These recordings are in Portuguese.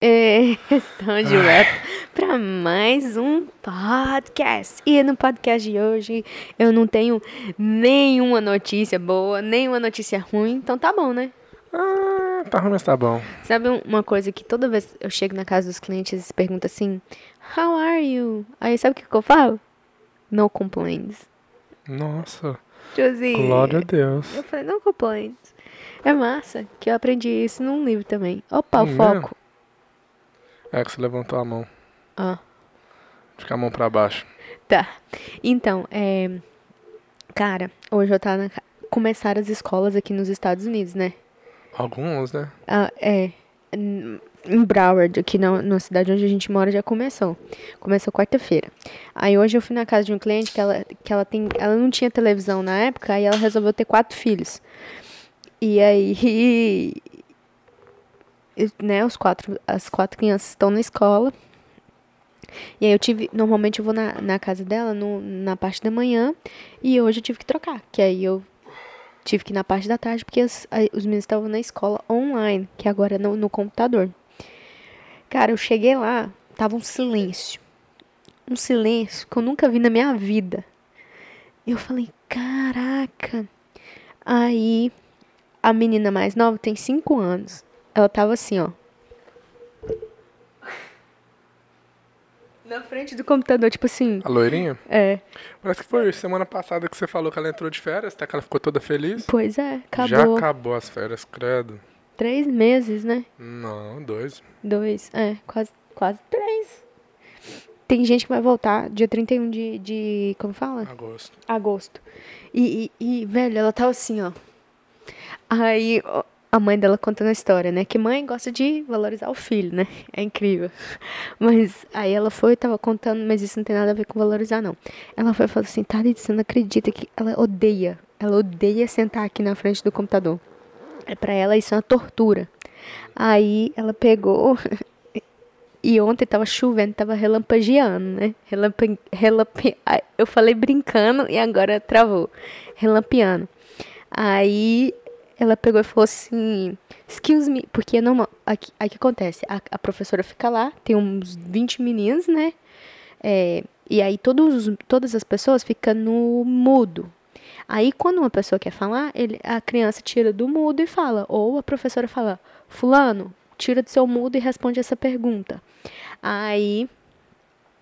É, Estamos de volta para mais um podcast. E no podcast de hoje eu não tenho nenhuma notícia boa, nenhuma notícia ruim, então tá bom, né? Ah, tá ruim, mas tá bom. Sabe um- uma coisa que toda vez eu chego na casa dos clientes e se pergunta assim: How are you? Aí sabe o que, que eu falo? No complaints. Nossa, Tipo assim. glória a Deus. Eu falei, no complaints. É massa que eu aprendi isso num livro também. Opa, o Hum, foco. É que você levantou a mão. Ah. Fica a mão pra baixo. Tá. Então, é. Cara, hoje eu tava na. Começaram as escolas aqui nos Estados Unidos, né? Alguns, né? Ah, é. Em em Broward, aqui na, na cidade onde a gente mora, já começou. Começou quarta-feira. Aí hoje eu fui na casa de um cliente que ela, que ela tem. Ela não tinha televisão na época, aí ela resolveu ter quatro filhos. E aí. Né, os quatro, as quatro crianças estão na escola. E aí eu tive. Normalmente eu vou na, na casa dela no, na parte da manhã. E hoje eu tive que trocar. Que aí eu tive que ir na parte da tarde, porque as- os meninos estavam na escola online, que agora é no, no computador. Cara, eu cheguei lá, tava um silêncio. Um silêncio que eu nunca vi na minha vida. Eu falei, caraca. Aí, a menina mais nova tem cinco anos. Ela tava assim, ó. Na frente do computador, tipo assim. A loirinha? É, Parece que foi semana passada que você falou que ela entrou de férias, até que ela ficou toda feliz. pois é, Já acabou. acabou as férias, credo. Três meses, né? Não, dois. Dois, é, quase, quase três. Tem gente que vai voltar dia 31 de, de como fala? Agosto. Agosto. E, e, e, velho, ela tava assim, ó. Aí, a mãe dela contando a história, né? Que mãe gosta de valorizar o filho, né? É incrível. Mas aí ela foi, tava contando, mas isso não tem nada a ver com valorizar, não. Ela foi falou assim, Thalita, você não acredita que ela odeia. Ela odeia sentar aqui na frente do computador. É pra ela isso é uma tortura. Aí ela pegou e ontem tava chovendo, tava relampagueando, né? Relampa, relampe, eu falei brincando e agora travou. Relampeando. Aí ela pegou e falou assim: Excuse me, porque é normal. Aqui, que acontece? A, a professora fica lá, tem uns 20 meninos, né? É, e aí todos, os- todas as pessoas ficam no mudo. Aí quando uma pessoa quer falar, ele, a criança tira do mudo e fala. Ou a professora fala: Fulano, tira do seu mudo e responde essa pergunta. Aí,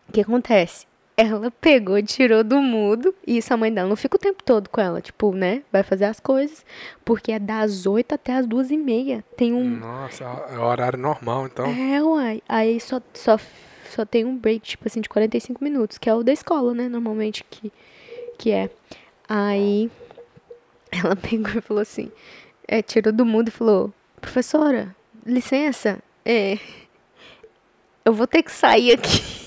o que acontece? Ela pegou, tirou do mudo, e isso a mãe dela não fica o tempo todo com ela, tipo, né? Vai fazer as coisas, porque é das 8 até as duas e meia. Tem um. Nossa, é horário normal, então. É, uai. Aí só, só, só tem um break, tipo assim, de 45 minutos, que é o da escola, né? Normalmente que, que é. Aí ela pegou e falou assim, é, tirou do mudo e falou, professora, licença, é, eu vou ter que sair aqui.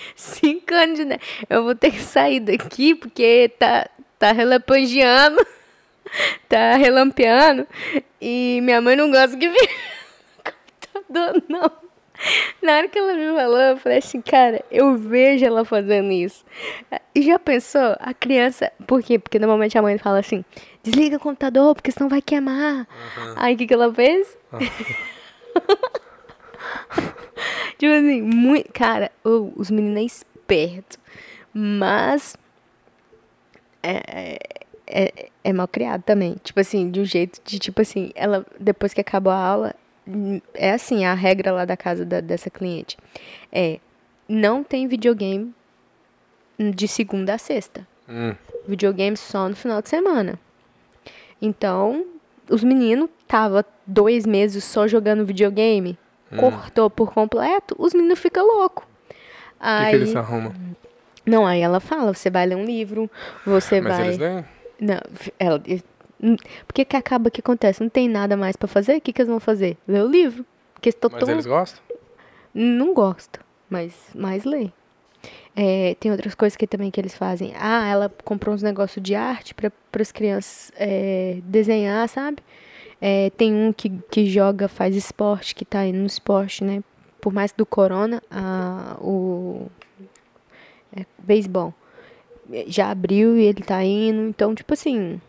Cinco anos de idade. Eu vou ter que sair daqui porque tá, tá relampangeando. Tá relampeando. E minha mãe não gosta que vire computador, não. Na hora que ela me falou, eu falei assim, cara, eu vejo ela fazendo isso. E já pensou? A criança. Por quê? Porque normalmente a mãe fala assim: desliga o computador, porque senão vai queimar. Aí o que, que ela fez? Tipo assim, muito. Cara, ô, os meninos é esperto. Mas. É, é, é mal criado também. Tipo assim, de um jeito de, tipo assim, ela, depois que acabou a aula, hum, é assim, a regra lá da casa da- dessa cliente. É, não tem videogame de segunda a sexta. Hum, Videogame só no final de semana. Então, os meninos tava dois meses só jogando videogame, cortou por completo, os meninos ficam loucos. o que, Aí, eles arrumam? não, aí ela fala, você vai ler um livro, você Mas vai... eles nem. Não, ela. hum, Porque que acaba que acontece? Não tem nada mais pra fazer? O que, que eles vão fazer? Ler o livro. Porque estou Mas tão... eles gostam? Não gosto, mas mais lê. É, tem outras coisas que também que eles fazem. Ah, ela comprou uns negócios de arte para as crianças é, desenhar, sabe? É, tem um que, que joga, faz esporte, que tá indo no esporte, né? Por mais do corona, a, o é, beisebol já abriu e ele tá indo. Então, tipo assim,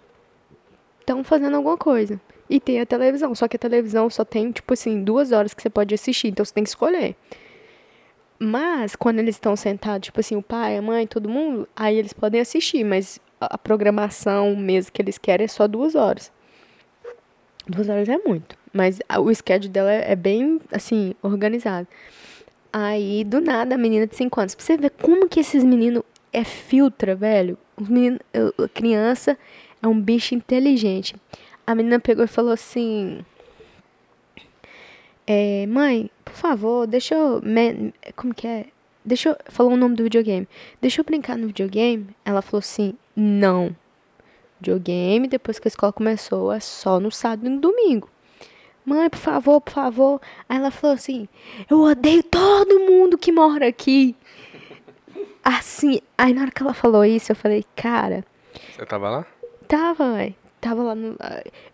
estão fazendo alguma coisa. E tem a televisão. Só que a televisão só tem, tipo assim, duas horas que você pode assistir. Então você tem que escolher. Mas, quando eles estão sentados, tipo assim, o pai, a mãe, todo mundo, aí eles podem assistir. Mas a programação mesmo que eles querem é só duas horas. Duas horas é muito. Mas o schedule dela é bem, assim, organizado. Aí, do nada, a menina de 5 anos. Pra você ver como que esses meninos é filtra, velho. Os meninos, eu- a criança é um bicho inteligente. A menina pegou e falou assim: é, Mãe, por favor, deixa eu. Como que é? Deixa eu. Falou o nome do videogame. Deixa eu brincar no videogame? Ela falou assim: Não. Videogame, depois que a escola começou, é só no sábado e no domingo. Mãe, por favor, por favor. Aí ela falou assim: Eu odeio todo mundo que mora aqui. Assim, aí na hora que ela falou isso, eu falei: Cara, Você tava lá? Tava, velho. Tava lá no.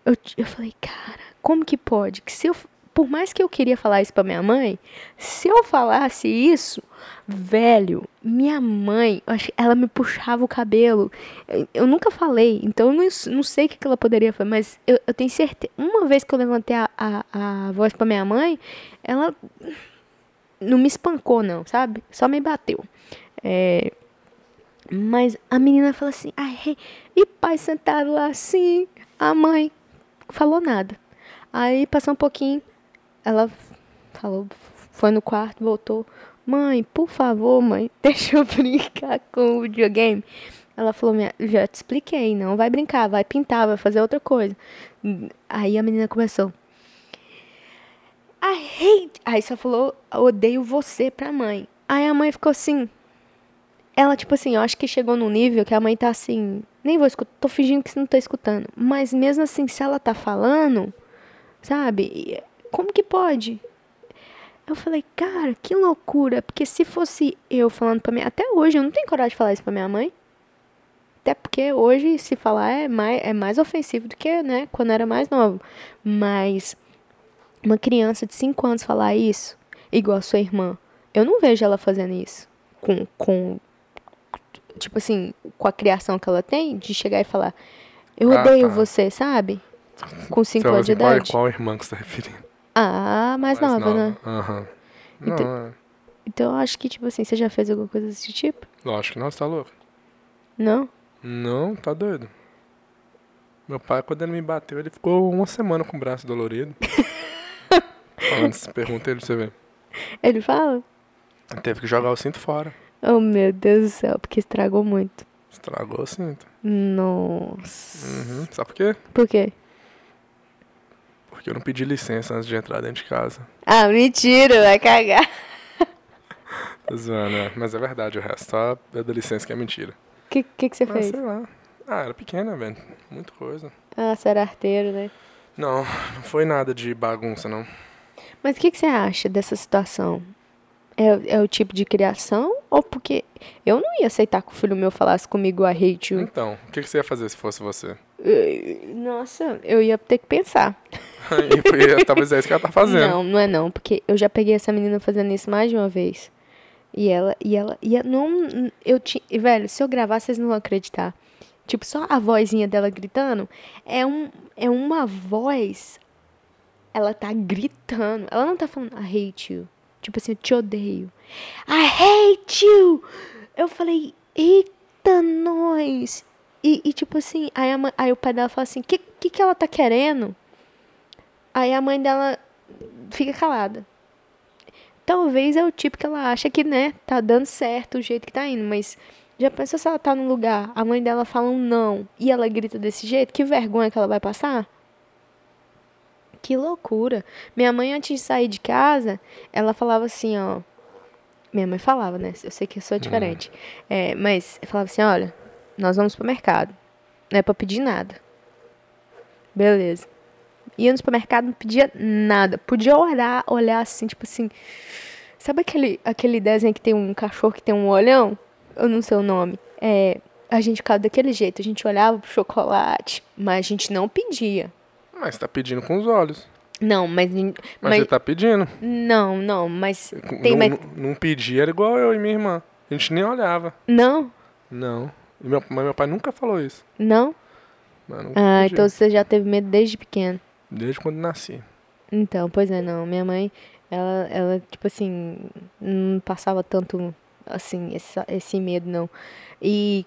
Eu, eu falei, cara, como que pode? Que se eu. Por mais que eu queria falar isso pra minha mãe, se eu falasse isso, velho, minha mãe, ela me puxava o cabelo. Eu, nunca falei, então eu não, sei o que, ela poderia fazer, mas eu, eu tenho certeza. Uma vez que eu levantei a, a, a voz pra minha mãe, ela não me espancou, não, sabe? Só me bateu. É, mas a menina falou assim, ai, e pai sentado lá assim, a mãe falou nada. Aí passou um pouquinho, ela falou, foi no quarto, voltou. Mãe, por favor, mãe, deixa eu brincar com o videogame. Ela falou, "Minha- já te expliquei, não vai brincar, vai pintar, vai fazer outra coisa. Aí a menina começou. I hate. Aí só falou, odeio você pra mãe. Aí a mãe ficou assim, ela, tipo assim, eu acho que chegou num nível que a mãe tá assim, nem vou escutar, tô fingindo que não tá escutando. Mas mesmo assim, se ela tá falando, sabe? Como que pode? Eu falei, cara, que loucura. Porque se fosse eu falando pra minha. Até hoje eu não tenho coragem de falar isso pra minha mãe. Até porque hoje, se falar, é mais, é mais ofensivo do que, né, quando era mais novo. Mas uma criança de 5 anos falar isso, igual a sua irmã, eu não vejo ela fazendo isso. Com, com tipo assim, com a criação que ela tem, de chegar e falar, eu Ah, odeio tá. você, sabe? Com 5 Você falou anos de assim, qual, idade. qual irmã que você tá referindo? Ah, mais, nova, né? Aham. Não, Então- é. Então eu acho que, tipo assim, você já fez alguma coisa desse tipo? Lógico que não, você tá louco. Não? Não, tá doido. Meu pai, quando ele me bateu, ele ficou uma semana com o braço dolorido. Se pergunta ele pra você ver. Ele fala? Ele teve que jogar o cinto fora. Oh, meu Deus do céu, porque estragou muito. Estragou o cinto. Nossa. Uhum. Sabe por quê? Por quê? Porque eu não pedi licença antes de entrar dentro de casa. Ah, mentira, vai cagar. Tô zoando, é. Mas é verdade o resto. Só é da licença que é mentira. O que, que, que você Ah, fez? sei lá. Ah, era pequena, velho. Muita coisa. Ah, você era arteiro, né? Não, não foi nada de bagunça, não. Mas o que, que você acha dessa situação? É, é o tipo de criação? Ou porque eu não ia aceitar que o filho meu falasse comigo I hate you? Então, o que, que você ia fazer se fosse você? Eh, Nossa, eu ia ter que pensar. E talvez é isso que ela tá fazendo. Não, não é não, porque eu já peguei essa menina fazendo isso mais de uma vez. E ela, e ela, e ela não, eu tinha, velho, se eu gravar vocês não vão acreditar. Tipo, só a vozinha dela gritando é um, é uma voz. Ela tá gritando. Ela não tá falando I hate you. Tipo assim, eu te odeio. I hate you. Eu falei, eita, nós. E, e tipo assim, aí, a aí o pai dela fala assim, que, que que ela tá querendo? Aí a mãe dela fica calada. Talvez é o tipo que ela acha que, né, tá dando certo o jeito que tá indo, mas já pensou se ela tá num lugar, a mãe dela fala um não e ela grita desse jeito? Que vergonha que ela vai passar? Que loucura. Minha mãe, antes de sair de casa, ela falava assim, ó. Minha mãe falava, né? Eu sei que eu sou diferente. É, mas falava assim, olha, nós vamos pro mercado. Não é pra pedir nada. Beleza. Ia no supermercado, não pedia nada. Podia olhar, olhar assim, tipo assim. Sabe aquele, aquele desenho que tem um cachorro que tem um olhão? Eu não sei o nome. É, a gente ficava daquele jeito. A gente olhava pro chocolate, mas a gente não pedia. Mas tá pedindo com os olhos. Não, mas. Mas, mas você tá pedindo. não, não, mas. Tem não, mais- não, não pedir era igual eu e minha irmã. A gente nem olhava. Não, Não. E meu, mas meu pai nunca falou isso. não. Ah, pedia. então você já teve medo desde pequeno. Desde quando nasci. Então, pois é, não. Minha mãe, ela, ela tipo assim, não passava tanto, assim, esse, esse medo, não. E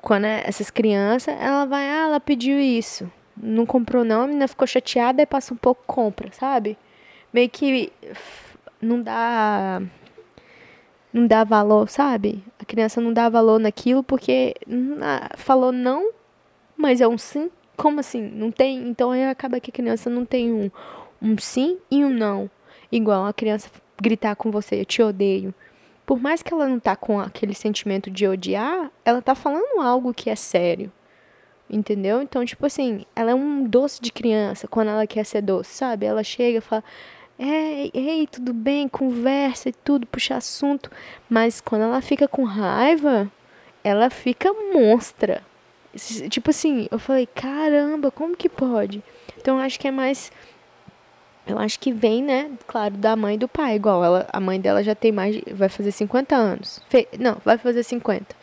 quando é essas crianças, ela vai, ah, ela pediu isso. Não comprou, não. A menina ficou chateada e passa um pouco, compra, sabe? Meio que não dá. Não dá valor, sabe? A criança não dá valor naquilo porque falou não, mas é um sim. Como assim? Não tem. Então aí acaba que a criança não tem um, um sim e um não. Igual a criança gritar com você, eu te odeio. Por mais que ela não tá com aquele sentimento de odiar, ela tá falando algo que é sério. Entendeu? Então, tipo assim, ela é um doce de criança quando ela quer ser doce, sabe? Ela chega e fala: Ei, ei, tudo bem, conversa e tudo, puxa assunto. Mas quando ela fica com raiva, ela fica monstra. Tipo assim, eu falei, caramba, como que pode? Então eu acho que é mais. Eu acho que vem, né, claro, da mãe e do pai. Igual ela, a mãe dela já tem mais. Vai fazer 50 anos. Fe, não, vai fazer 50.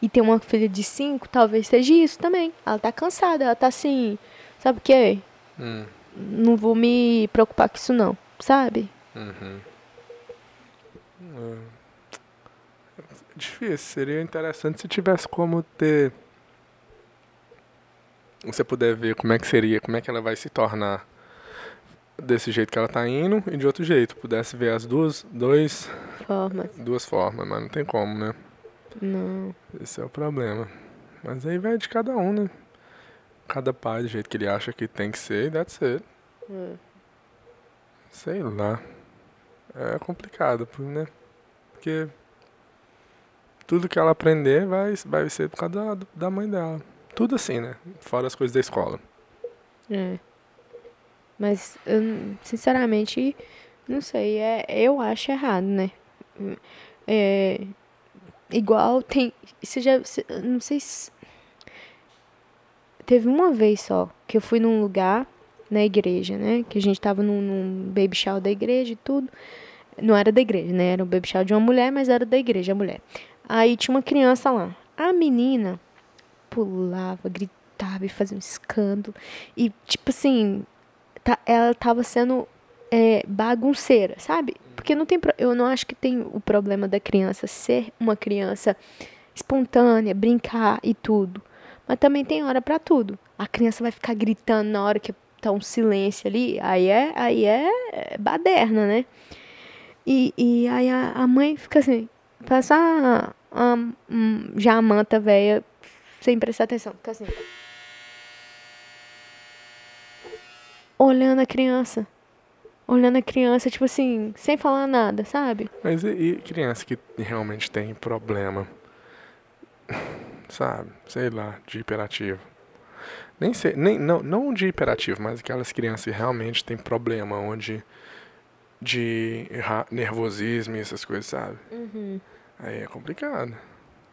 E tem uma filha de 5, talvez seja isso também. Ela tá cansada, ela tá assim. Sabe o que? Hum. Não vou me preocupar com isso, não sabe? Uhum. É. Difícil, seria interessante se tivesse como ter. Você puder ver como é que seria, como é que ela vai se tornar desse jeito que ela tá indo e de outro jeito. Pudesse ver as duas, dois, formas. Duas formas, mas não tem como, né? Não. Esse é o problema. Mas aí vai de cada um, né? Cada pai do jeito que ele acha que tem que ser e it. É. Sei lá. É complicado, né? Porque tudo que ela aprender vai, vai ser por causa da, da mãe dela. Tudo assim, né? Fora as coisas da escola. É. Mas, eu, sinceramente, não sei. É, eu acho errado, né? É, igual tem. Você já. Não sei se. Teve uma vez só que eu fui num lugar na igreja, né? Que a gente tava num, num baby shower da igreja e tudo. Não era da igreja, né? Era o baby shower de uma mulher, mas era da igreja, a mulher. Aí tinha uma criança lá. A menina pulava, gritava e fazia um escândalo. E, tipo assim, tá, ela tava sendo é, bagunceira, sabe? Porque não tem. Eu não acho que tem o problema da criança ser uma criança espontânea, brincar e tudo. Mas também tem hora para tudo. A criança vai ficar gritando na hora que tá um silêncio ali, aí é, aí é baderna, né? E, e aí a, a mãe fica assim, passa a, a, já a manta velha, sem prestar atenção, fica assim. Olhando a criança. Olhando a criança, tipo assim, sem falar nada, sabe? Mas e, e criança que realmente tem problema? Sabe? Sei lá, de hiperativo. Nem sei, nem, não, não de hiperativo, mas aquelas crianças que realmente têm problema, onde de nervosismo e essas coisas, sabe? Uhum. Aí é complicado.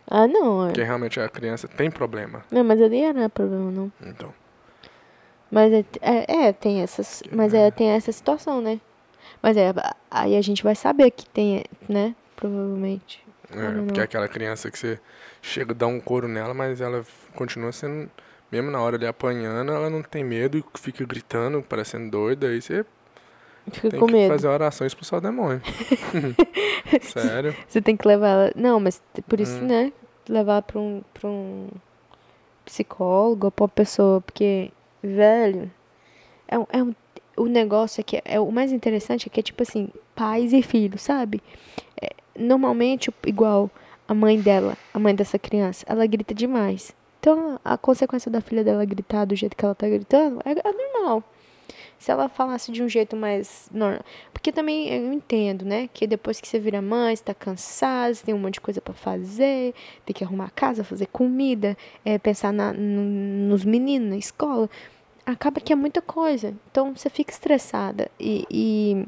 Ah, não. É. Porque realmente a criança tem problema. Não, mas ali não é problema, não. Então. Mas é, é, é tem essas. Mas é, tem essa situação, né? Mas é, aí a gente vai saber que tem, né? Provavelmente. É, porque é aquela criança que você chega, dá um couro nela, mas ela continua sendo mesmo na hora ali apanhando, ela não tem medo e fica gritando, parecendo doida, aí você Fica tem com que medo. fazer oração e expulsar o demônio. Sério? Você tem que levar ela. Não, mas por isso, hum. né? Levar pra um, pra um psicólogo ou pra uma pessoa, porque, velho, é, um, é um, o negócio aqui, é, o mais interessante é que é tipo assim, pais e filhos, sabe? É, normalmente, igual a mãe dela, a mãe dessa criança, ela grita demais. Então, a consequência da filha dela gritar do jeito que ela tá gritando é, é normal. Se ela falasse de um jeito mais normal. Porque também eu entendo, né? Que depois que você vira mãe, você tá cansado, você tem um monte de coisa para fazer, tem que arrumar a casa, fazer comida, é, pensar na, no, nos meninos na escola. Acaba que é muita coisa. Então você fica estressada. E, e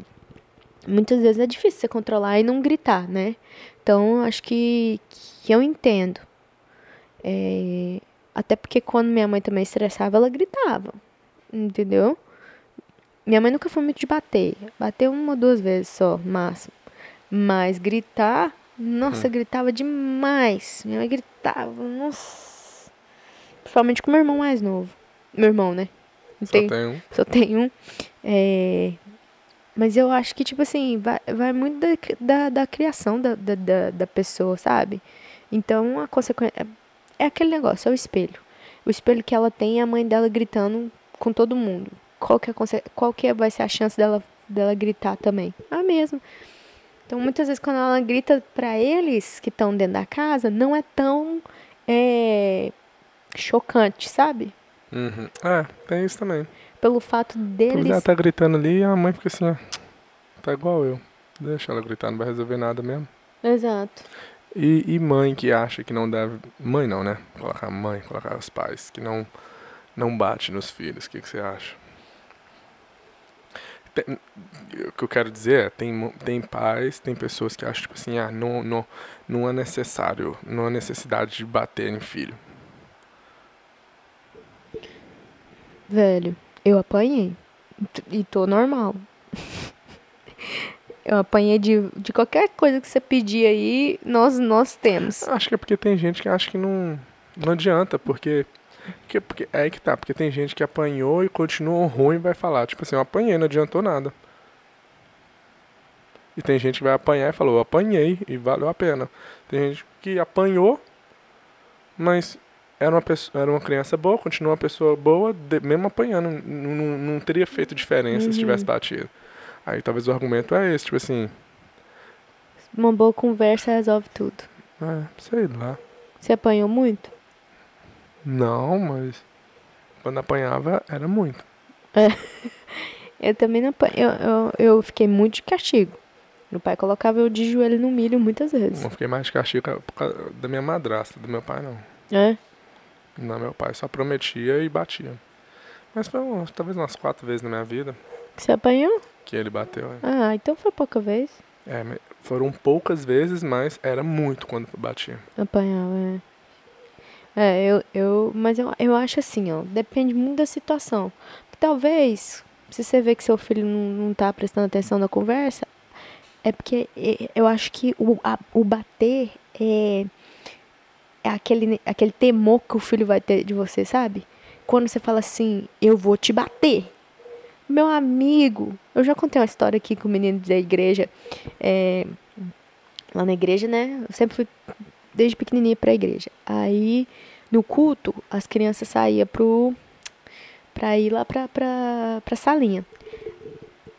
muitas vezes é difícil você controlar e não gritar, né? Então acho que, que eu entendo. É, até porque quando minha mãe também estressava, ela gritava. Entendeu? Minha mãe nunca foi muito de bater. Bateu uma ou duas vezes só, máximo. Mas gritar, nossa, hum. gritava demais. Minha mãe gritava, nossa. Principalmente com meu irmão mais novo. Meu irmão, né? Só Tem- tem um. Só tem um. É, Mas eu acho que, tipo assim, vai, vai muito da, da, da criação da, da, da, da pessoa, sabe? Então, a consequência. É aquele negócio, é o espelho. O espelho que ela tem é a mãe dela gritando com todo mundo. Qual que, é, qual que vai ser a chance dela, dela gritar também? A mesma. Então, muitas vezes, quando ela grita pra eles que estão dentro da casa, não é tão é, chocante, sabe? Uhum. É, tem isso também. Pelo fato deles. ela tá gritando ali e a mãe fica assim, ó. Tá igual eu. Deixa ela gritar, não vai resolver nada mesmo. Exato. E, e mãe que acha que não deve. Mãe não, né? Colocar mãe, colocar os pais, que não, não bate nos filhos. O que, que você acha? Tem- o que eu quero dizer é, tem, tem pais, tem pessoas que acham, tipo assim, ah, não, não, não é necessário, não há necessidade de bater em filho. Velho, eu apanhei. E tô normal. Eu apanhei de, de qualquer coisa que você pedir aí, nós, nós temos. Acho que é porque tem gente que acha que não, não adianta, porque, porque, porque. É aí que tá, porque tem gente que apanhou e continuou ruim e vai falar, tipo assim, eu apanhei, não adiantou nada. E tem gente que vai apanhar e falou, eu apanhei e valeu a pena. Tem gente que apanhou, mas era uma, pessoa, era uma criança boa, continuou uma pessoa boa, de- mesmo apanhando. Não, não, não teria feito diferença se tivesse batido. Aí talvez o argumento é esse, tipo assim, Uma boa conversa resolve tudo. é, sei lá. Você apanhou muito? Não, mas quando apanhava era muito. Eu também não apanhei. Eu, eu, eu fiquei muito de castigo. Meu pai colocava eu de joelho no milho muitas vezes. Não fiquei mais de castigo por causa da minha madrasta, do meu pai não. É? Não, meu pai só prometia e batia. Mas foi umas- talvez umas quatro vezes na minha vida Você apanhou? Que ele bateu. é. Ah, então foi pouca vez. É, foram poucas vezes, mas era muito quando batia. Apanhava, é. É, eu, eu, mas eu, eu acho assim, ó, depende muito da situação. Talvez, se você vê que seu filho não, não tá prestando atenção na conversa, é porque eu acho que o, a- o bater é, é aquele, aquele temor que o filho vai ter de você, sabe? Quando você fala assim, eu vou te bater. Meu amigo, eu já contei uma história aqui com o menino da igreja, é, lá na igreja, né? Eu sempre fui desde pequenininha pra igreja. Aí, no culto, as crianças saíam pro pra ir lá pra, pra, pra salinha.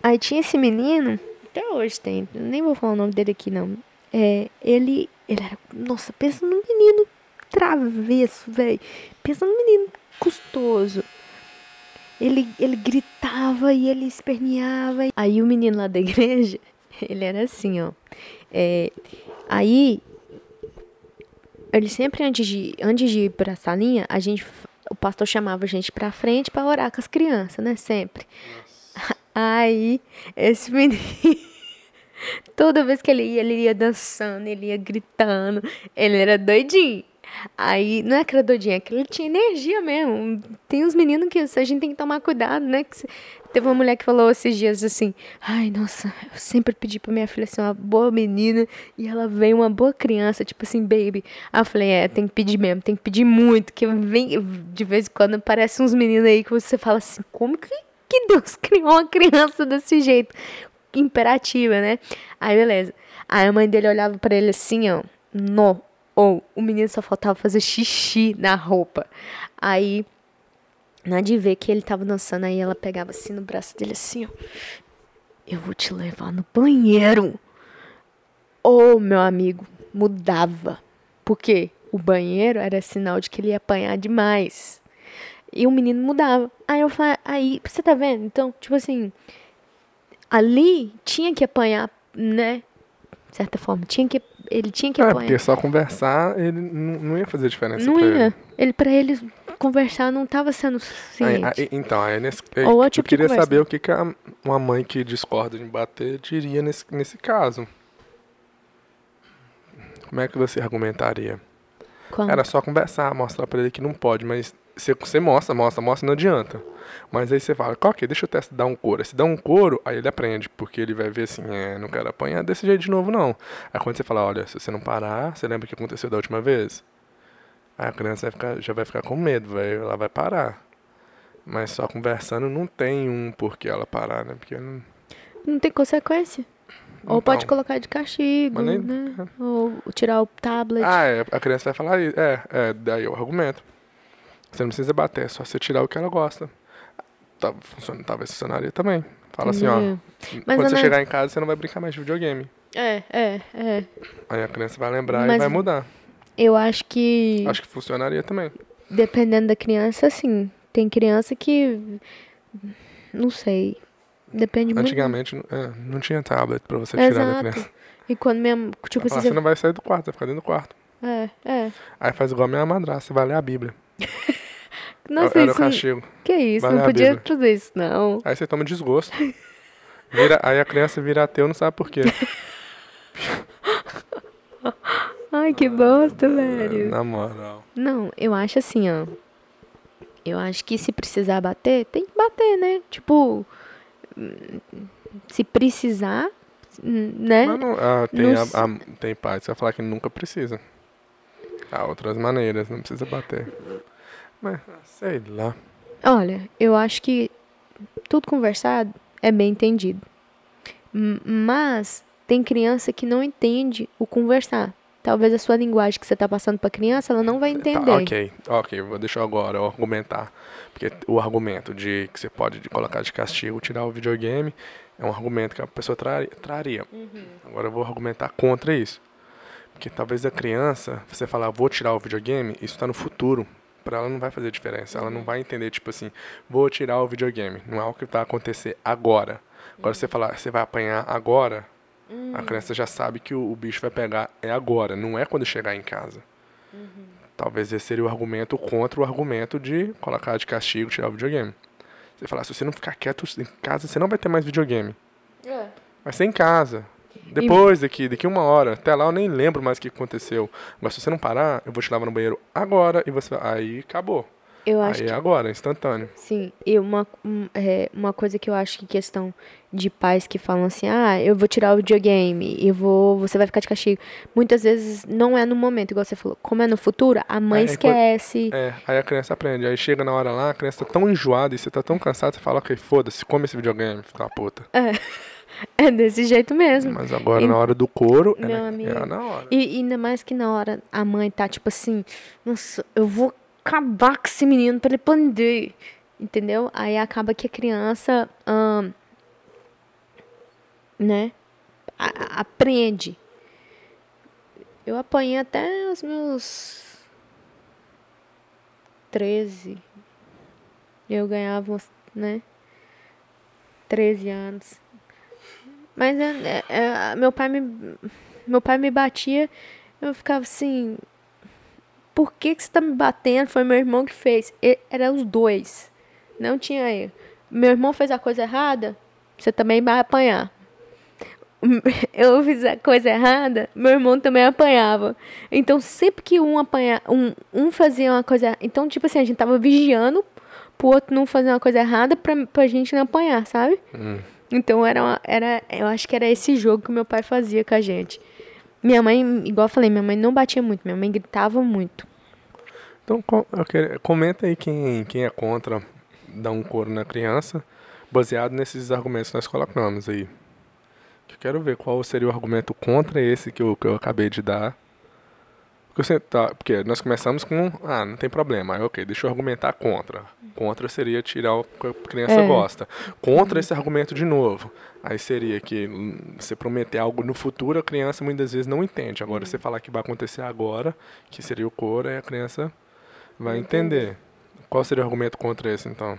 Aí tinha esse menino, até hoje tem, nem vou falar o nome dele aqui não. É, ele, ele era, nossa, pensa num menino travesso, velho. Pensa num menino custoso. Ele, ele gritava e ele esperneava. Aí o menino lá da igreja, ele era assim, ó. É, aí ele sempre antes de, antes de ir pra salinha, a gente, o pastor chamava a gente pra frente pra orar com as crianças, né? Sempre. Aí, esse menino, toda vez que ele ia, ele ia dançando, ele ia gritando, ele era doidinho. Aí, não é que era doidinho, é que ele tinha energia mesmo. Tem uns meninos que a gente tem que tomar cuidado, né? Que se- Teve uma mulher que falou esses dias assim: Ai, nossa, eu sempre pedi pra minha filha ser uma boa menina e ela veio uma boa criança, tipo assim, baby. Aí eu falei: É, tem que pedir mesmo, tem que pedir muito, que vem de vez em quando aparecem uns meninos aí que você fala assim: Como que, que Deus criou uma criança desse jeito? Imperativa, né? Aí beleza. Aí a mãe dele olhava pra ele assim, ó, nó. Ou o menino só faltava fazer xixi na roupa. Aí Nada de ver que ele tava dançando, aí ela pegava assim no braço dele, assim, ó. Eu vou te levar no banheiro. Ô, meu amigo, mudava. Por quê? O banheiro era sinal de que ele ia apanhar demais. E o menino mudava. Aí eu falei, aí, você tá vendo? Então, tipo assim, ali tinha que apanhar, né? De certa forma, tinha que, ele tinha que É, apanhar. porque só conversar, ele não ia fazer diferença Não pra ia. ele. Ele, pra ele conversar não tava sendo suficiente. aí- então, aí nesse, Ou eu tipo de queria saber o que, que a- uma mãe que discorda de bater diria nesse, nesse caso. Como é que você argumentaria? Quando- Era só conversar, mostrar pra ele que não pode, mas você, você mostra, mostra, mostra, não adianta. Mas aí você fala, ok, deixa eu testar dar um couro. Se dá um couro, aí ele aprende, porque ele vai ver assim, é, não quero apanhar desse jeito de novo, não. Aí quando você fala, olha, se você não parar, você lembra o que aconteceu da última vez? Aí a criança vai ficar, já vai ficar com medo, vai, ela vai parar. Mas só conversando não tem um porquê ela parar, né? Porque não. Não tem consequência. Ou pode Então. colocar de castigo, nem- né? Ou tirar o tablet. Ah, é, a criança vai falar. É, é, daí é o argumento. Você não precisa bater, é só você tirar o que ela gosta. Tá, funciona, talvez funcionaria também. Fala assim, ó. Entendeu? Mas, quando você chegar em casa, você não vai brincar mais de videogame. É, é, é. Aí a criança vai lembrar e Mas- vai mudar. Eu acho que, Acho que funcionaria também. dependendo da criança, sim. Tem criança que. Não sei. Depende muito. Antigamente é, não tinha tablet pra você tirar da criança. E quando mesmo. Tipo Ela fala, assim. você não vai sair do quarto, vai ficar dentro do quarto. É, é. Aí faz igual a minha madrasta, você vai ler a Bíblia. Nossa, Era o isso. castigo. Que isso? Não podia fazer isso, não. Aí você toma desgosto. Vira, aí a criança vira ateu, não sabe por quê. Ai, que bosta, velho. Na moral. Não, eu acho assim, ó. Eu acho que se precisar bater, tem que bater, né? Tipo, se precisar, né? Não, ah, tem, Não a, a- tem pai que vai falar que nunca precisa. Há outras maneiras, não precisa bater. Mas, sei lá. Olha, eu acho que tudo conversado é bem entendido. Mas tem criança que não entende o conversar. Talvez a sua linguagem que você tá passando pra criança, ela não vai entender. Tá, ok, ok, vou deixar agora eu argumentar. Porque o argumento de que você pode de colocar de castigo tirar o videogame é um argumento que a pessoa trari- traria. Agora eu vou argumentar contra isso. Porque talvez a criança, você falar, vou tirar o videogame, isso está no futuro. Para ela não vai fazer diferença. Ela não vai entender, tipo assim, vou tirar o videogame. Não é o que vai acontecer agora. Agora você falar, você vai apanhar agora, a criança já sabe que o, o bicho vai pegar é agora, não é quando chegar em casa. Talvez esse seria o argumento contra o argumento de colocar de castigo, tirar o videogame. Você falar, se você não ficar quieto em casa, você não vai ter mais videogame. É. Vai ser em casa. Depois, daqui, daqui uma hora. Até lá eu nem lembro mais o que aconteceu. Mas se você não parar, eu vou te lavar no banheiro agora e você vai. Aí acabou. Eu acho Aí que é agora, instantâneo. Sim, e uma, um, é, uma coisa que eu acho que questão de pais que falam assim, ah, eu vou tirar o videogame, eu vou, você vai ficar de castigo. Muitas vezes não é no momento, igual você falou. Como é no futuro, a mãe Aí, esquece. É, aí a criança aprende. Aí chega na hora lá, a criança tá tão enjoada e você tá tão cansado, você fala, ok, foda-se, come esse videogame, filho da puta. É desse jeito mesmo. Mas agora, E- na hora do couro, é, na, amigo. é na hora. E, e ainda mais que na hora a mãe tá tipo assim, nossa, eu vou acabar com esse menino pra ele aprender. Entendeu? Aí acaba que a criança, ahn, né, a- aprende. Eu apanhei até os meus 13. Eu ganhava, uns, né, 13 anos. Mas é- é- é, meu pai me meu pai me batia, eu ficava assim, por que que você tá me batendo? Foi meu irmão que fez. E- era os dois. Não tinha eu. Meu irmão fez a coisa errada, você também vai apanhar. Eu fiz a coisa errada, meu irmão também apanhava. Então, sempre que um apanha, um, um fazia uma coisa, então tipo assim, a gente tava vigiando pro outro não fazer uma coisa errada pra, pra gente não apanhar, sabe? Hum. Então era, uma- era, eu acho que era esse jogo que meu pai fazia com a gente. Minha mãe, igual eu falei, minha mãe não batia muito, minha mãe gritava muito. Então, comenta aí quem, quem é contra dar um couro na criança, baseado nesses argumentos que nós colocamos aí. Eu quero ver qual seria o argumento contra esse que eu, que eu acabei de dar. Porque, você tá, porque nós começamos com, ah, não tem problema. Aí, ok, deixa eu argumentar contra. Contra seria tirar o que a criança É. gosta. Contra esse argumento de novo. Aí seria que você prometer algo no futuro, a criança muitas vezes não entende. Agora, você falar que vai acontecer agora, que seria o couro, aí a criança vai entender. Qual seria o argumento contra esse, então?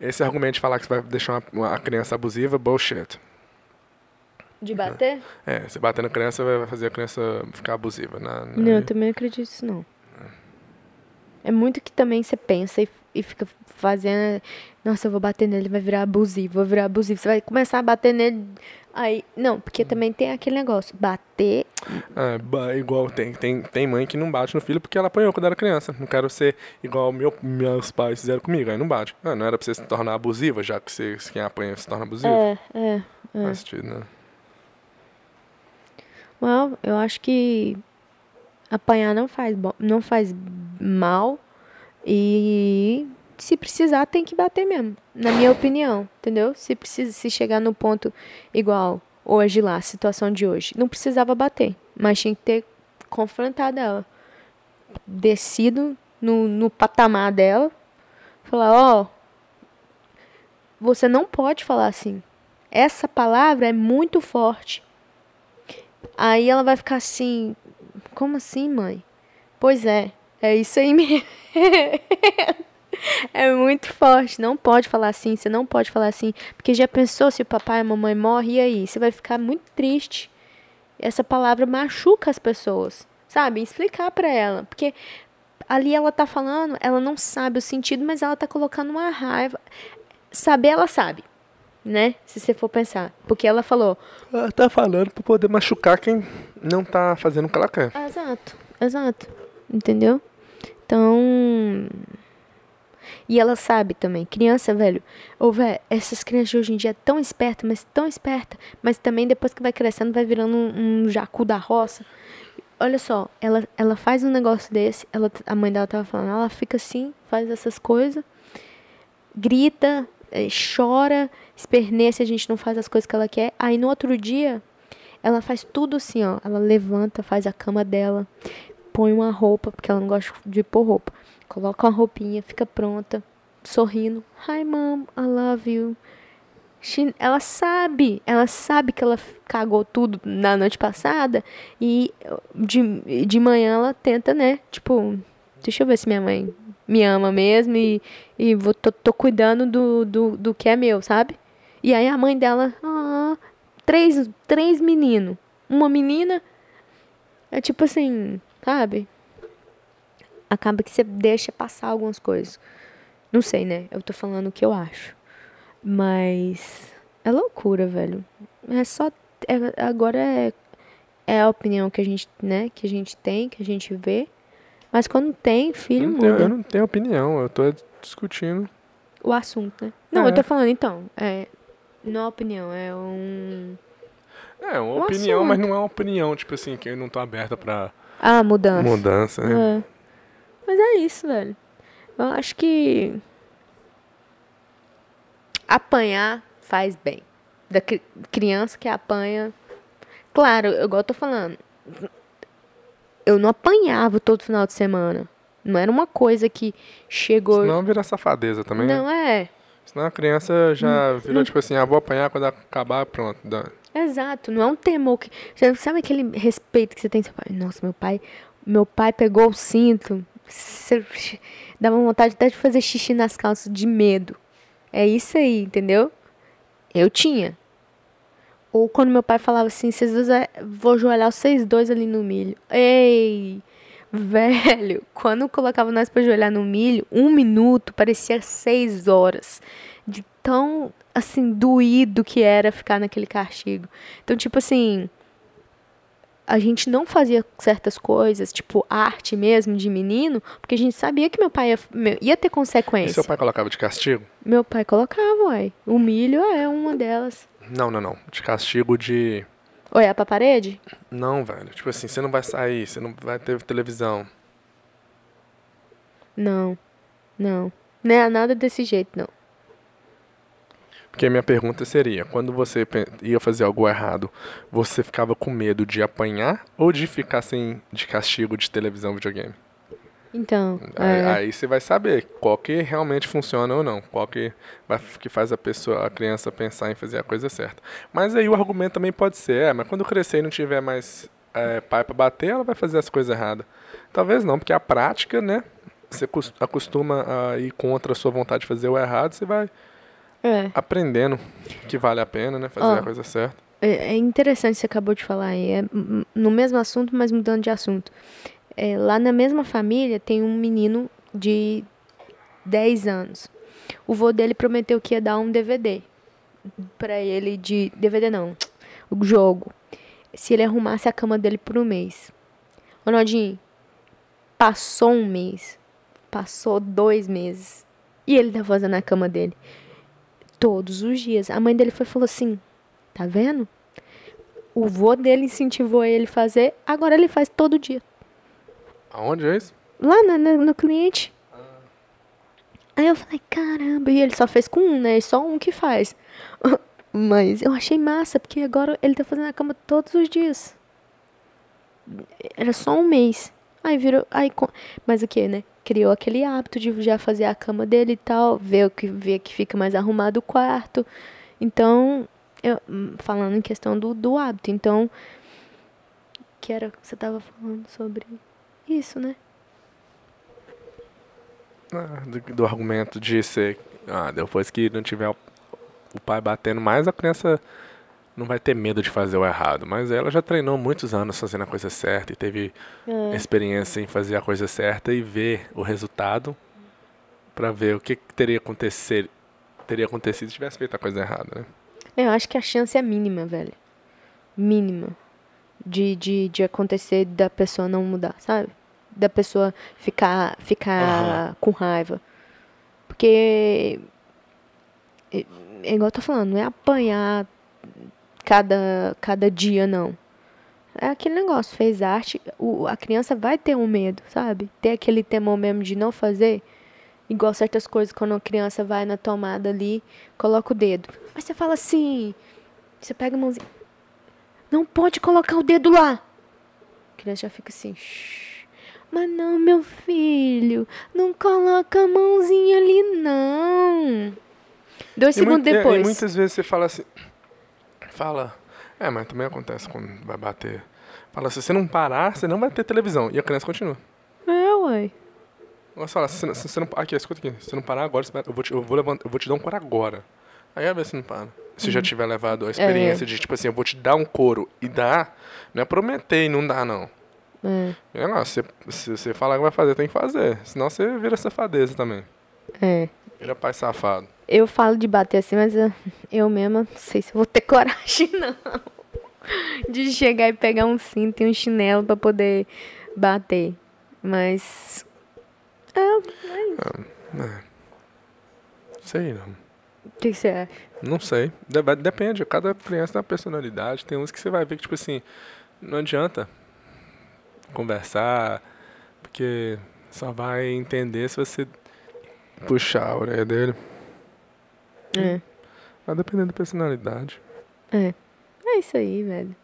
Esse argumento de falar que você vai deixar uma, uma criança abusiva, bullshit. De bater? É, você bater na criança vai fazer a criança ficar abusiva. Na, na- Não, eu também não acredito nisso, não. É muito que também você pensa e, e fica fazendo. Nossa, eu vou bater nele, vai virar abusivo, vou virar abusivo. Você vai começar a bater nele. Aí. Não, porque também tem aquele negócio. Bater. Ah, igual tem, tem, tem mãe que não bate no filho porque ela apanhou quando era criança. Não quero ser igual meu, meus pais fizeram comigo, aí não bate. Ah, não era pra você se tornar abusiva, já que você, quem apanha se torna abusivo? É, é. Faz sentido, né? Well, eu acho que apanhar não faz, não faz mal. E se precisar, tem que bater mesmo. Na minha opinião, entendeu? Se precisa, se chegar no ponto igual hoje lá, situação de hoje, não precisava bater, mas tinha que ter confrontado ela. Descido no, no patamar dela, falar, ó, oh, você não pode falar assim. Essa palavra é muito forte. Aí ela vai ficar assim, como assim, mãe? Pois é, é isso aí mesmo. é muito forte. Não pode falar assim, você não pode falar assim. Porque já pensou se o papai e a mamãe morrem, e aí? Você vai ficar muito triste. Essa palavra machuca as pessoas, sabe? Explicar para ela. Porque ali ela tá falando, ela não sabe o sentido, mas ela tá colocando uma raiva. Saber, ela sabe, né? Se você for pensar. Porque ela falou. Ela tá falando pra poder machucar quem não tá fazendo o que ela quer. Exato, exato. Entendeu? Então. E ela sabe também, criança, velho, ou velho, essas crianças de hoje em dia é tão esperta, mas tão esperta, mas também depois que vai crescendo vai virando um, um jacu da roça. Olha só, ela, ela faz um negócio desse, ela, a mãe dela tava falando, ela fica assim, faz essas coisas, grita, é, chora, esperneia se a gente não faz as coisas que ela quer. Aí no outro dia, ela faz tudo assim, ó. Ela levanta, faz a cama dela, põe uma roupa, porque ela não gosta de pôr roupa. Coloca uma roupinha, fica pronta, sorrindo. Hi, mom, I love you. She, ela sabe, ela sabe que ela cagou tudo na noite passada e de, de manhã ela tenta, né? Tipo, deixa eu ver se minha mãe me ama mesmo e, e vou, tô, tô cuidando do, do, do que é meu, sabe? E aí a mãe dela, ah, três, três meninos. Uma menina é tipo assim, sabe? Acaba que você deixa passar algumas coisas. Não sei, né? Eu tô falando o que eu acho. Mas é loucura, velho. É só. É, agora é, é a opinião que a gente, né? Que a gente tem, que a gente vê. Mas quando tem, filho, eu muda. Eu não tenho opinião, eu tô discutindo. O assunto, né? Não, é. eu tô falando, então. É, não é opinião, é um. É, uma um opinião, assunto. mas não é uma opinião, tipo assim, que eu não tô aberta pra. Ah, mudança. Mudança, né? É. Mas é isso, velho. Eu acho que. Apanhar faz bem. Da cri criança que apanha. Claro, igual eu tô falando. Eu não apanhava todo final de semana. Não era uma coisa que chegou. Senão vira safadeza também. Não né? é. Senão a criança já hum, virou tipo assim, ah, vou apanhar quando acabar, pronto. Exato, não é um temor que. Sabe aquele respeito que você tem? Nossa, meu pai. Meu pai pegou o cinto. Você dava vontade até de fazer xixi nas calças de medo. É isso aí, entendeu? Eu tinha. Ou quando meu pai falava assim, vocês dois, é, vou joelhar vocês dois ali no milho. Ei! Velho, quando colocava nós pra joelhar no milho, um minuto parecia seis horas. De tão, assim, doído que era ficar naquele castigo. Então, tipo assim, a gente não fazia certas coisas, tipo arte mesmo, de menino, porque a gente sabia que meu pai ia, ia ter consequências. E seu pai colocava de castigo? Meu pai colocava, uai. O milho é uma delas. Não, não, não. De castigo de Olhar pra parede? Não, velho. Tipo assim, você não vai sair, você não vai ter televisão. Não. Não. Não é nada desse jeito, não. Porque a minha pergunta seria, quando você ia fazer algo errado, você ficava com medo de apanhar ou de ficar sem de castigo de televisão, videogame? Então. Aí, é... aí, você vai saber qual que realmente funciona ou não, qual que, vai, que faz a pessoa, a criança pensar em fazer a coisa certa. Mas aí o argumento também pode ser, é, mas quando crescer e não tiver mais é, pai para bater, ela vai fazer as coisas erradas. Talvez não, porque a prática, né? Você acostuma a ir contra a sua vontade de fazer o errado, você vai é. aprendendo que vale a pena, né? Fazer oh, a coisa certa. É, é interessante você acabou de falar aí. É no mesmo assunto, mas mudando de assunto é, lá na mesma família tem um menino de 10 anos. O vô dele prometeu que ia dar um DVD para ele de DVD não, o jogo. Se ele arrumasse a cama dele por um mês. Ronaldinho, passou um mês, passou dois meses e ele tá fazendo a cama dele todos os dias. A mãe dele foi falou assim, tá vendo? O vô dele incentivou ele a fazer, agora ele faz todo dia. Aonde é isso? Lá no, no, no cliente. Ah. Aí eu falei, caramba, e ele só fez com um, né? Só um que faz. Mas eu achei massa, porque agora ele tá fazendo a cama todos os dias. Era só um mês. Aí virou. Aí, mas o que, né? Criou aquele hábito de já fazer a cama dele e tal, ver que, ver que fica mais arrumado o quarto. Então, eu, hum, falando em questão do, do hábito. Então, que era você tava falando sobre isso, né? Ah, do, do, argumento de ser. Ah, depois que não tiver o, o pai batendo mais, a criança não vai ter medo de fazer o errado. Mas ela já treinou muitos anos fazendo a coisa certa e teve é. experiência em fazer a coisa certa e ver o resultado para ver o que, que teria acontecer teria acontecido se tivesse feito a coisa errada, né? Eu acho que a chance é mínima, velho. Mínima. De, de, de acontecer da pessoa não mudar, sabe? Da pessoa ficar, ficar uhum. com raiva. Porque. É, é igual eu tô falando, não é apanhar cada, cada dia, não. É aquele negócio, fez arte, o, a criança vai ter um medo, sabe? Ter aquele temor mesmo de não fazer. Igual certas coisas, quando a criança vai na tomada ali, coloca o dedo. Aí você fala assim, você pega a mãozinha. Não pode colocar o dedo lá. A criança já fica assim, Shh. Mas não, meu filho, não coloca a mãozinha ali, não. Dois e segundos depois. E, e muitas vezes você fala assim, fala, é, mas também acontece quando vai bater. Fala, se você não parar, você não vai ter televisão. E a criança continua. É, uai. Você fala, se, se você não. Aqui, escuta aqui. Se você não parar agora, eu vou te, eu vou levantar, eu vou te dar um couro agora. Aí a ver se não para. Se uhum. já tiver levado a experiência é. de, tipo assim, eu vou te dar um couro e dar, não é prometer e não dá, não. É. é não, se, se você falar que vai fazer, tem que fazer. Senão você vira safadeza também. É. Vira pai safado. Eu falo de bater assim, mas eu, eu mesma não sei se vou ter coragem, não. De chegar e pegar um cinto e um chinelo pra poder bater. Mas é, é isso. Ah, é. Sei não. O que você acha? Não sei. Depende. Cada criança tem uma personalidade. Tem uns que você vai ver que, tipo assim, não adianta conversar, porque só vai entender se você puxar a orelha dele. É. Vai depender da personalidade. É. É isso aí, velho.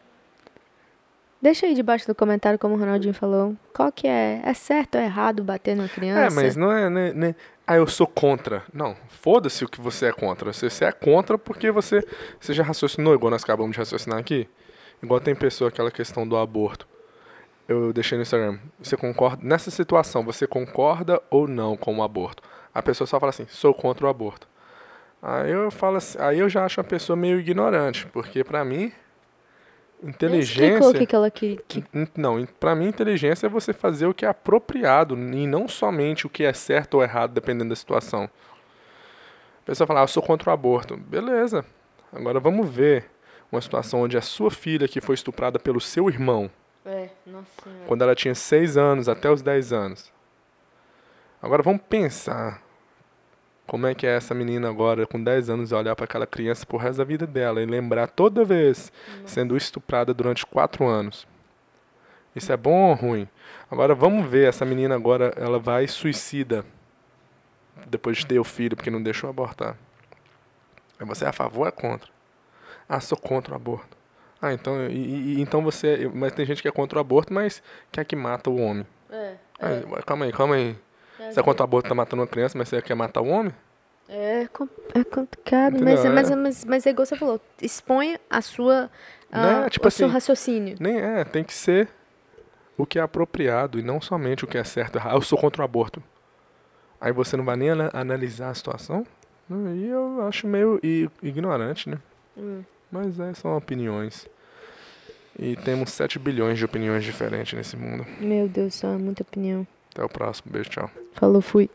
Deixa aí debaixo do comentário, como o Ronaldinho falou, qual que é? É certo ou errado bater na criança? É, mas não é, né, né? Ah, eu sou contra. Não, foda-se o que você é contra. Você, você é contra porque você, você já raciocinou, igual nós acabamos de raciocinar aqui. Igual tem pessoa, aquela questão do aborto. Eu deixei no Instagram. Você concorda? Nessa situação, você concorda ou não com o aborto? A pessoa só fala assim, sou contra o aborto. Aí eu falo assim, aí eu já acho a pessoa meio ignorante, porque pra mim Inteligência. o que, que ela que, que... Não, para mim inteligência é você fazer o que é apropriado e não somente o que é certo ou errado dependendo da situação. A pessoa fala, ah, eu sou contra o aborto. Beleza. Agora vamos ver uma situação onde a sua filha que foi estuprada pelo seu irmão. É, nossa. Quando ela tinha 6 anos até os 10 anos. Agora vamos pensar como é que é essa menina agora, com 10 anos, olhar para aquela criança pro resto da vida dela e lembrar toda vez sendo estuprada durante 4 anos? Isso é bom ou ruim? Agora vamos ver, essa menina agora, ela vai suicida depois de ter o filho porque não deixou abortar. Você é a favor ou é contra? Ah, sou contra o aborto. Ah, então, e, e, então você. Mas tem gente que é contra o aborto, mas quer que mata o homem. É. é. calma aí, calma aí. Você é contra o aborto tá matando uma criança, mas você quer matar o homem? É, é complicado, mas, é. mas, mas, mas é igual você falou, expõe a sua, a, é, tipo o assim, seu raciocínio. Nem é, tem que ser o que é apropriado e não somente o que é certo. Ah, eu sou contra o aborto. Aí você não vai nem analisar a situação? Aí eu acho meio ignorante, né? Hum. Mas é, são opiniões. E temos 7 bilhões de opiniões diferentes nesse mundo. Meu Deus, só muita opinião. Até o próximo. Beijo, tchau. Falou, fui.